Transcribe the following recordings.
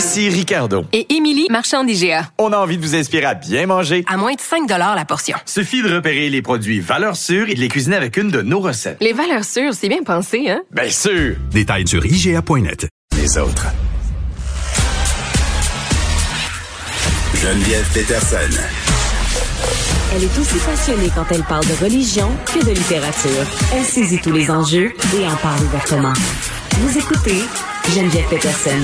Ici Ricardo. Et Émilie, marchand d'IGA. On a envie de vous inspirer à bien manger. À moins de 5 la portion. Suffit de repérer les produits valeurs sûres et de les cuisiner avec une de nos recettes. Les valeurs sûres, c'est bien pensé, hein? Bien sûr! Détails sur IGA.net. Les autres. Geneviève Peterson. Elle est aussi passionnée quand elle parle de religion que de littérature. Elle saisit tous les enjeux et en parle ouvertement. Vous écoutez Geneviève Peterson.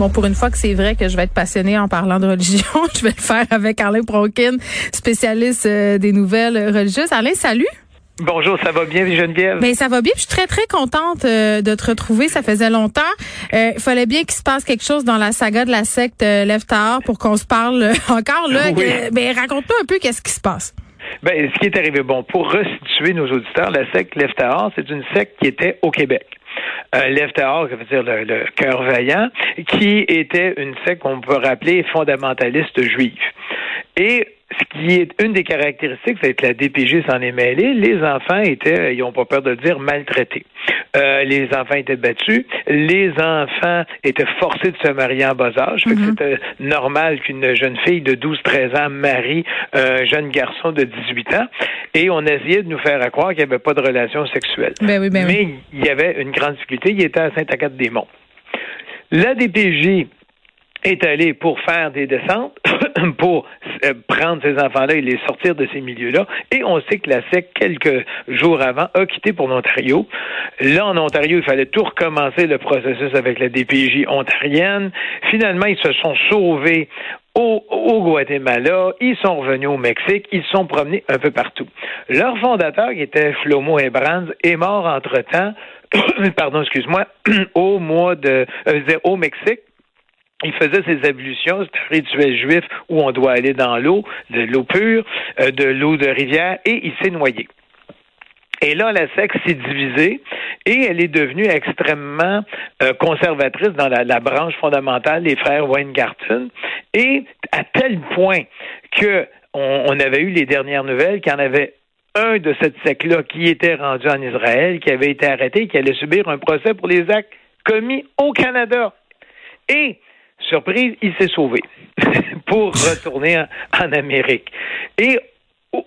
Bon, pour une fois que c'est vrai que je vais être passionnée en parlant de religion, je vais le faire avec Alain Pronkin, spécialiste euh, des nouvelles religieuses. Alain, salut. Bonjour, ça va bien, Geneviève? Ben ça va bien. Je suis très très contente euh, de te retrouver. Ça faisait longtemps. Euh, Il fallait bien qu'il se passe quelque chose dans la saga de la secte euh, Leftar pour qu'on se parle encore là. Oui. Ben raconte-nous un peu qu'est-ce qui se passe. Ben, ce qui est arrivé, bon, pour restituer nos auditeurs, la secte Leftar, c'est une secte qui était au Québec. Euh, Leftar, ça veut dire le, le cœur vaillant, qui était une secte qu'on peut rappeler fondamentaliste juive. Et ce qui est une des caractéristiques, c'est que la DPG s'en est mêlée. Les enfants étaient, ils n'ont pas peur de le dire, maltraités. Euh, les enfants étaient battus. Les enfants étaient forcés de se marier en bas âge. Que c'était normal qu'une jeune fille de 12-13 ans marie un jeune garçon de 18 ans. Et on essayait de nous faire croire qu'il n'y avait pas de relation sexuelle. Ben oui, ben oui. Mais il y avait une grande difficulté. Il était à Saint-Agathe-des-Monts. La DPJ est allée pour faire des descentes, pour euh, prendre ces enfants-là et les sortir de ces milieux-là. Et on sait que la SEC, quelques jours avant, a quitté pour l'Ontario. Là, en Ontario, il fallait tout recommencer le processus avec la DPJ ontarienne. Finalement, ils se sont sauvés au, au Guatemala, ils sont revenus au Mexique, ils sont promenés un peu partout. Leur fondateur, qui était Flomo Ebrands, est mort entre-temps, pardon, excuse-moi, au mois de, euh, au Mexique. Il faisait ses ablutions, c'est un rituel juif où on doit aller dans l'eau, de l'eau pure, euh, de l'eau de rivière, et il s'est noyé. Et là, la secte s'est divisée et elle est devenue extrêmement euh, conservatrice dans la, la branche fondamentale des frères Weingarten. Et à tel point que on, on avait eu les dernières nouvelles qu'il y en avait un de cette secte-là qui était rendu en Israël, qui avait été arrêté, qui allait subir un procès pour les actes commis au Canada. Et, surprise, il s'est sauvé pour retourner en, Amérique. Et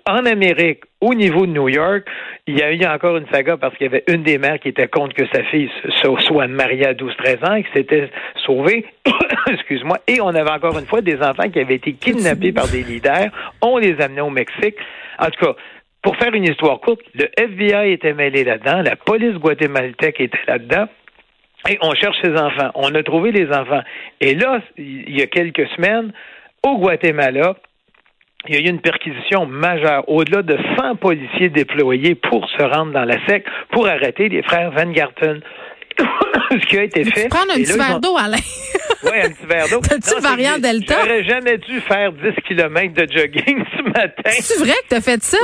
en Amérique, au niveau de New York, il y a eu encore une saga parce qu'il y avait une des mères qui était contre que sa fille soit mariée à 12-13 ans et qui s'était sauvée, excuse-moi, et on avait encore une fois des enfants qui avaient été kidnappés par des leaders, on les amenait au Mexique. En tout cas, pour faire une histoire courte, le FBI était mêlé là-dedans, la police guatémaltèque était là-dedans, et on cherche ces enfants. On a trouvé les enfants. Et là, il y a quelques semaines, au Guatemala, il y a eu une perquisition majeure, au-delà de 100 policiers déployés pour se rendre dans la SEC, pour arrêter les frères Van Garten. Ce qui a été fait. Tu prends un et petit verre d'eau, Alain. Oui, un petit verre d'eau. T'as-tu variant Delta? J'aurais jamais dû faire 10 km de jogging ce matin. C'est vrai que t'as fait ça?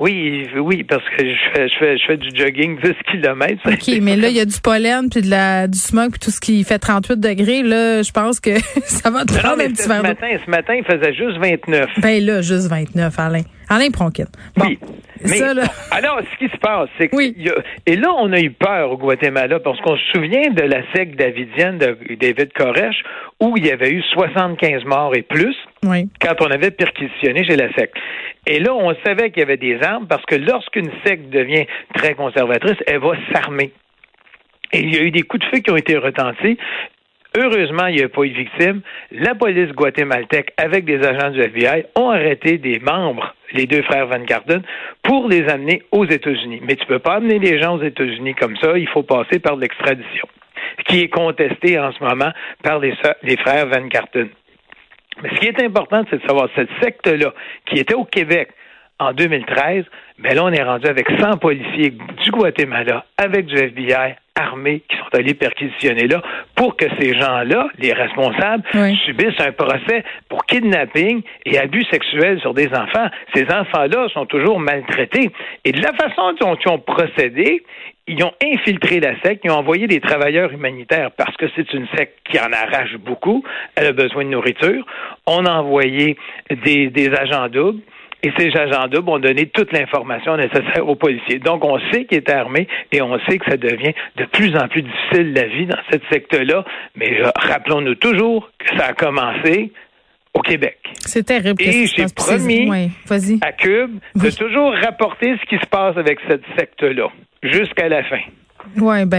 Oui, oui, parce que je fais, je fais, je fais du jogging 10 km. OK, mais là, il y a du pollen, puis de la, du smog, puis tout ce qui fait 38 degrés. Là, je pense que ça va te Non, prendre mais un petit ce verre matin, ce matin, il faisait juste 29. Ben là, juste 29, Alain. Alain Pronkin. Bon, Oui. Mais, ça, là. alors, ce qui se passe, c'est que. Oui. il y a- et là, on a eu peur au Guatemala parce qu'on se souvient de la secte davidienne de David Koresh où il y avait eu 75 morts et plus Oui. quand on avait perquisitionné chez la secte. Et là, on savait qu'il y avait des armes parce que lorsqu'une secte devient très conservatrice, elle va s'armer. Et il y a eu des coups de feu qui ont été retentis. Heureusement, il n'y a pas eu de victime. La police guatémaltèque, avec des agents du FBI, ont arrêté des membres, les deux frères Van Garden, pour les amener aux États-Unis. Mais tu peux pas amener les gens aux États-Unis comme ça. Il faut passer par l'extradition, qui est contestée en ce moment par les, frères Van Garten. Mais ce qui est important, c'est de savoir cette secte-là, qui était au Québec en 2013, mais là, on est rendu avec 100 policiers du Guatemala, avec du FBI, armés qui sont allés perquisitionner là pour que ces gens-là, les responsables, Oui. subissent un procès pour kidnapping et abus sexuels sur des enfants. Ces enfants-là sont toujours maltraités. Et de la façon dont ils ont procédé, ils ont infiltré la secte, ils ont envoyé des travailleurs humanitaires parce que c'est une secte qui en arrache beaucoup. Elle a besoin de nourriture. On a envoyé des, des agents doubles. Et ces agents doubles ont donné toute l'information nécessaire aux policiers. Donc, on sait qu'il est armé et on sait que ça devient de plus en plus difficile la vie dans cette secte-là. Mais euh, rappelons-nous toujours que ça a commencé au Québec. C'est terrible. Et j'ai promis à Cube de toujours rapporter ce qui se passe avec cette secte-là jusqu'à la fin. Ouais, ben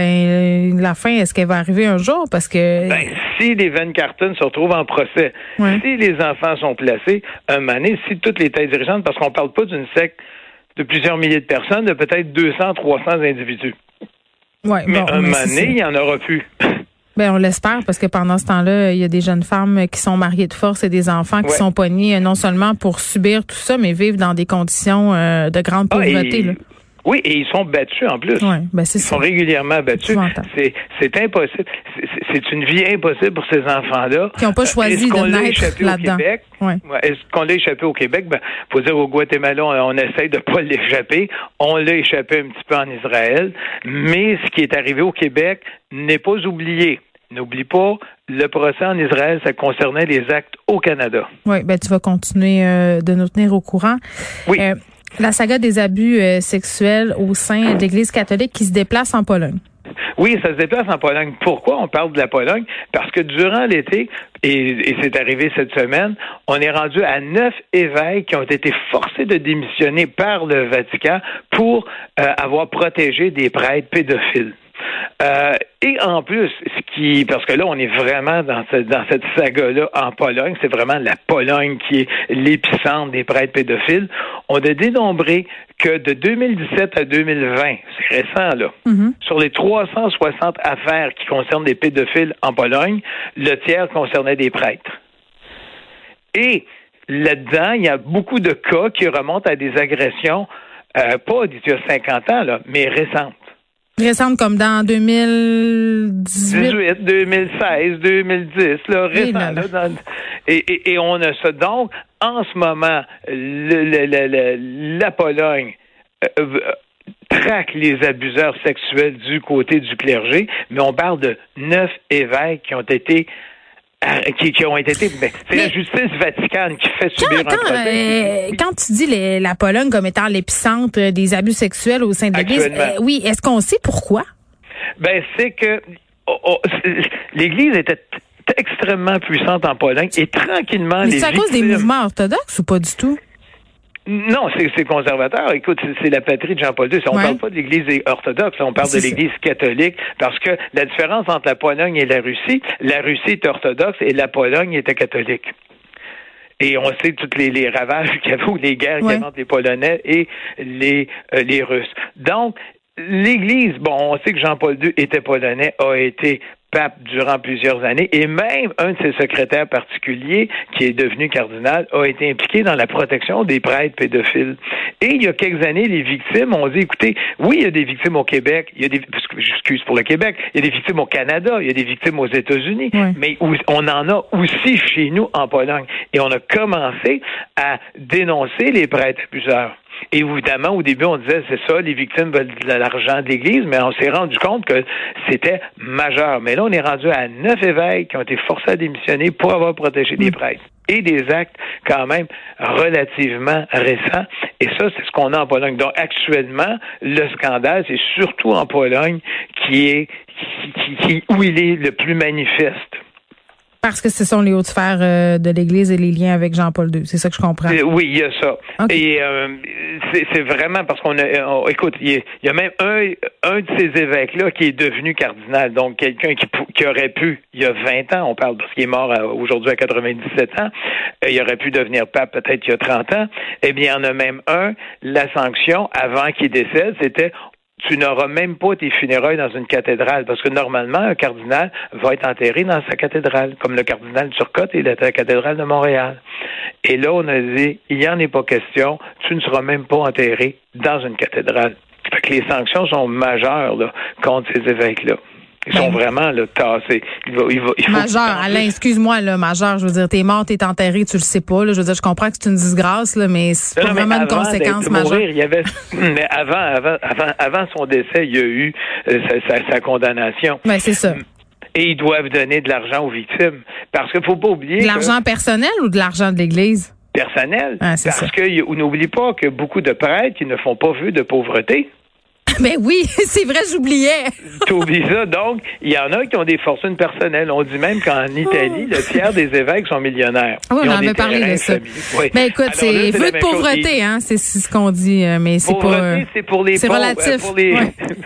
euh, la fin, est-ce qu'elle va arriver un jour? Parce que Ben, si les Van Carton se retrouvent en procès, Ouais. si les enfants sont placés, un donné, si toutes les têtes dirigeantes, parce qu'on parle pas d'une secte de plusieurs milliers de personnes, de peut-être 200, 300 individus. ouais, Mais bon, un mais donné, il n'y en aura plus. Ben on l'espère parce que pendant ce temps-là, il y a des jeunes femmes qui sont mariées de force et des enfants qui Ouais. sont poignés euh, non seulement pour subir tout ça, mais vivent dans des conditions euh, de grande Ah, et- pauvreté. là. Oui, et ils sont battus en plus. Ben Ils ça. sont régulièrement battus. C'est, impossible. C'est, une vie impossible pour ces enfants-là. Qui n'ont pas Euh, choisi de naître échappé là-dedans? Au Québec? Ouais. Ouais, Est-ce qu'on l'a échappé au Québec? Ben, faut dire au Guatemala, on, on essaye de pas l'échapper. On l'a échappé un petit peu en Israël. Mais ce qui est arrivé au Québec n'est pas oublié. N'oublie pas, le procès en Israël, ça concernait les actes au Canada. Oui, ben tu vas continuer euh, de nous tenir au courant. Oui. Euh, la saga des abus euh, sexuels au sein de l'Église catholique qui se déplace en Pologne. Oui, ça se déplace en Pologne. Pourquoi on parle de la Pologne? Parce que durant l'été, et, c'est arrivé cette semaine, on est rendu à neuf évêques qui ont été forcés de démissionner par le Vatican pour euh, avoir protégé des prêtres pédophiles. Euh, et en plus, ce qui, parce que là, on est vraiment dans, ce- dans cette saga-là en Pologne, c'est vraiment la Pologne qui est l'épicentre des prêtres pédophiles. On a dénombré que de 2017 à 2020, c'est récent là, sur les 360 affaires qui concernent des pédophiles en Pologne, le tiers concernait des prêtres. Et là-dedans, il y a beaucoup de cas qui remontent à des agressions, euh, pas d'il y a 50 ans, là, mais récentes. Récente comme dans 2018. 18, 2016, 2010, là, récent. là, dans- et, et, et on a ça. Donc, en ce moment, le- le- le- le- la Pologne euh, euh, traque les abuseurs sexuels du côté du clergé, mais on parle de neuf évêques qui ont été qui, qui ont été ben, c'est la justice vaticane qui fait subir Quand, un quand, euh, quand tu dis les- la Pologne comme étant l'épicentre euh, des abus sexuels au sein de l'Église, euh, oui, est-ce qu'on sait pourquoi? Ben, c'est que oh, oh, l'Église était extrêmement puissante en Pologne et tranquillement Mais c'est à cause des mouvements orthodoxes ou pas du tout? Non, c'est conservateur. Écoute, c'est- la patrie de Jean-Paul II. On Ouais. parle pas de l'Église orthodoxe, on parle de l'Église catholique, parce que la différence entre la Pologne et la Russie, la Russie est orthodoxe et la Pologne était catholique. Et on sait tous les, les ravages qu'il y avait ou les guerres qu'il y avait entre les Polonais et les, euh, les Russes. Donc, l'Église, bon, on sait que Jean-Paul II était polonais, a été pape durant plusieurs années, et même un de ses secrétaires particuliers, qui est devenu cardinal, a été impliqué dans la protection des prêtres pédophiles. Et il y a quelques années, les victimes ont dit, écoutez, oui, il y a des victimes au Québec, il y a des, pour le Québec, il y a des victimes au Canada, il y a des victimes aux États-Unis, mais on en a aussi chez nous en Pologne. Et on a commencé à dénoncer les prêtres abuseurs. Et évidemment, au début, on disait, c'est ça, les victimes veulent de l'argent de l'Église, mais on s'est rendu compte que c'était majeur. Mais là, on est rendu à neuf évêques qui ont été forcés à démissionner pour avoir protégé des prêtres. Et des actes quand même relativement récents. Et ça, c'est ce qu'on a en Pologne. Donc, actuellement, le scandale, c'est surtout en Pologne qui est qui- qui- où il est le plus manifeste. Parce que ce sont les hautes sphères euh, de l'Église et les liens avec Jean-Paul II. C'est ça que je comprends. Euh, Oui, il y a ça. Et euh, c'est vraiment parce qu'on a, on- écoute, il y, a, il y a même un, un de ces évêques-là qui est devenu cardinal, donc quelqu'un qui, aurait pu, il y a 20 ans, on parle parce qu'il est mort aujourd'hui à 97 ans, il aurait pu devenir pape peut-être il y a 30 ans. Eh bien, il y en a même un, la sanction avant qu'il décède, c'était tu n'auras même pas tes funérailles dans une cathédrale, parce que normalement, un cardinal va être enterré dans sa cathédrale, comme le cardinal Turcotte est à la cathédrale de Montréal. Et là, on a dit, il n'y en est pas question, tu ne seras même pas enterré dans une cathédrale. Fait que les sanctions sont majeures là, contre ces évêques-là. Ils sont Ben- vraiment là, tassés. Il va, il va, il faut Majeur, Alain, excuse-moi, là, majeur, je veux dire, t'es mort, t'es enterré, tu le sais pas, là. Je veux dire, je comprends que c'est une disgrâce, là, mais c'est pas vraiment une conséquence majeure. mourir, il y avait, mais avant, avant, avant, avant son décès, il y a eu euh, sa, sa- sa condamnation. Ben, c'est ça. Et ils doivent donner de l'argent aux victimes. Parce qu'il faut pas oublier De que l'argent personnel ou de l'argent de l'Église? personnel. Ah, parce ça. que y- on n'oublie pas que beaucoup de prêtres, ne font pas vue de pauvreté. Ben oui, c'est vrai, j'oubliais. Tu oublies ça. Donc, il y en a qui ont des fortunes personnelles. On dit même qu'en Italie, le tiers des évêques sont millionnaires. Oui, Ils on ont avait parlé de ça. Oui. Ben écoute, c'est vue de chose. pauvreté, hein, c'est ce qu'on dit, euh, mais c'est. Pauvreté, euh, c'est pour les c'est relatif. Pour les... Ouais.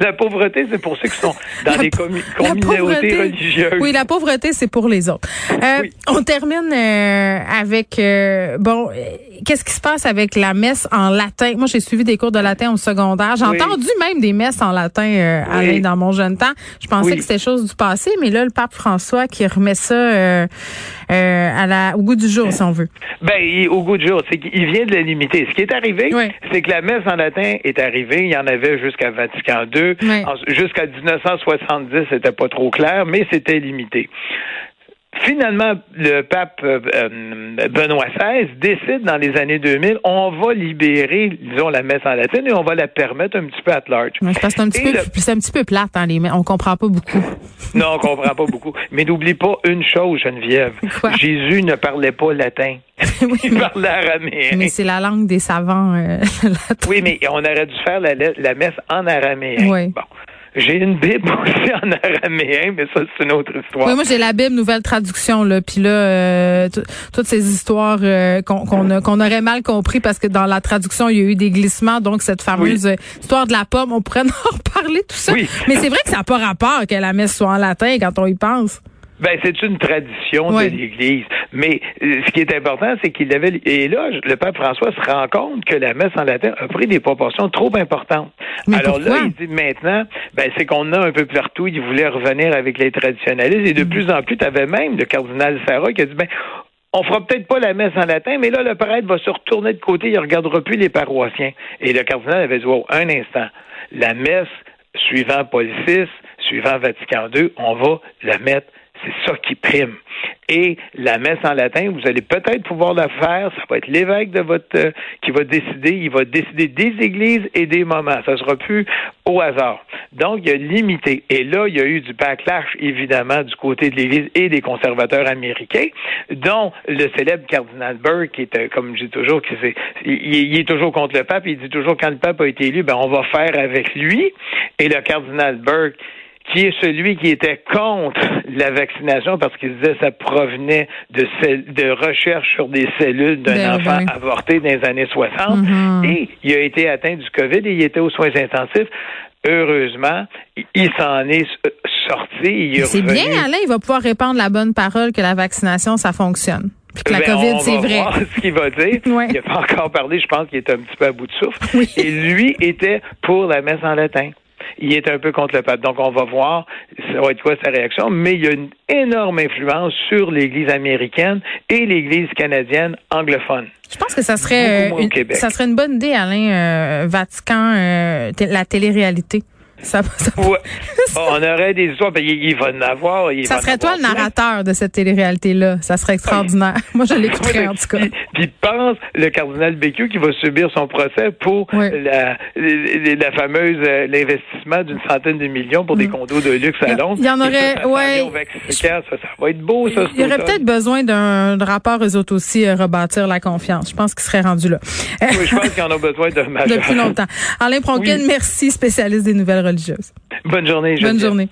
la pauvreté, c'est pour ceux qui sont dans La des la communautés pauvreté- religieuses. Oui, la pauvreté, c'est pour les autres. Euh, Oui. On termine euh, avec euh, bon, euh, qu'est-ce qui se passe avec la messe en latin? Moi, j'ai suivi des cours de latin au secondaire. J'ai Oui. entendu même des messes en latin, euh, Oui. Dans mon jeune temps. Je pensais que c'était chose du passé, mais là, le pape François qui remet ça euh, euh, à la, au goût du jour, si on veut. Ben, il- au goût du jour, c'est qu'il vient de la limiter. Ce qui est arrivé, c'est que la messe en latin est arrivée. Il y en avait jusqu'à Vatican II. Oui. Jusqu'à 1970, c'était pas trop clair, mais c'était limité. Finalement, le pape euh, euh, Benoît XVI décide dans les années 2000, on va libérer, disons, la messe en latin et on va la permettre un petit peu à large. C'est un petit Et peu, le- un petit peu plate, hein, les. On comprend pas beaucoup. Non, on comprend pas beaucoup. Mais n'oublie pas une chose, Geneviève. Quoi? Jésus ne parlait pas latin. oui, mais, parlait araméen. mais c'est la langue des savants. euh. Oui, mais on aurait dû faire la, la messe en araméen. Oui. Bon. J'ai une Bible aussi en araméen, mais ça, c'est une autre histoire. Oui, moi j'ai la Bible nouvelle traduction là, puis là euh, toutes ces histoires euh, qu'on aurait mal compris parce que dans la traduction il y a eu des glissements, donc cette fameuse euh, histoire de la pomme, on pourrait en reparler tout ça. Oui. Mais c'est vrai que ça n'a pas rapport que la messe soit en latin quand on y pense. Ben, c'est une tradition de l'Église. Mais euh, ce qui est important, c'est qu'il avait. Et là, le pape François se rend compte que la messe en latin a pris des proportions trop importantes. Mais Alors là, il dit maintenant, ben, c'est qu'on a un peu partout. Il voulait revenir avec les traditionnalistes. Et de Mm. plus en plus, tu avais même le cardinal Sarah qui a dit, ben, on fera peut-être pas la messe en latin, mais là, le prêtre va se retourner de côté, il regardera plus les paroissiens. Et le cardinal avait dit, wow, un instant, la messe, suivant Paul VI, suivant Vatican II, on va la mettre, c'est ça qui prime. Et la messe en latin, vous allez peut-être pouvoir la faire, ça va être l'évêque de votre euh, qui va décider, il va décider des églises et des moments. Ça sera plus au hasard. Donc, il y a limité. Et là, il y a eu du backlash, évidemment, du côté de l'Église et des conservateurs américains, dont le célèbre cardinal Burke, qui est, euh, comme je dis toujours, qui il est toujours contre le pape, il dit toujours quand le pape a été élu, ben on va faire avec lui. Et le cardinal Burke, qui est celui qui était contre la vaccination parce qu'il disait que ça provenait de, recherches sur des cellules d'un Ben, enfant avorté dans les années 60. Mhm. Et il a été atteint du COVID et il était aux soins intensifs. Heureusement, il s'en est sorti. C'est bien, Alain, il va pouvoir répandre la bonne parole que la vaccination, ça fonctionne. Puis que la Ben, COVID, c'est vrai. voir ce qu'il va dire. Ouais. Il n'a pas encore parlé, je pense qu'il est un petit peu à bout de souffle. Oui. Et lui était pour la messe en latin. Il est un peu contre le pape. Donc, on va voir ça va être quoi sa réaction. Mais il y a une énorme influence sur l'Église américaine et l'Église canadienne anglophone. Je pense que ça serait, euh, au une, Québec. ça serait une bonne idée, Alain, euh, Vatican, euh, la télé-réalité. Ça, ça, Ouais. on aurait des histoires. Ben, il, il va en avoir. Il ça va en serait toi le avoir narrateur de cette télé-réalité-là. Ça serait extraordinaire. Moi, je l'écouterais, en tout cas. Puis, puis pense le cardinal Bécu qui va subir son procès pour Oui. la, la, la fameuse euh, l'investissement d'une centaine de millions pour des condos de luxe à Mm. Londres. il y en aurait- ça, ouais. ça, ça va être beau, ça. Il y aurait peut-être besoin d'un rapport eux autres aussi euh, rebâtir la confiance. Je pense qu'il serait rendu là. Oui, je pense qu'il en a besoin de majeur. Depuis longtemps. Alain Pronkin, Oui. merci, spécialiste des nouvelles Bonne journée. Bonne Geneviève. journée.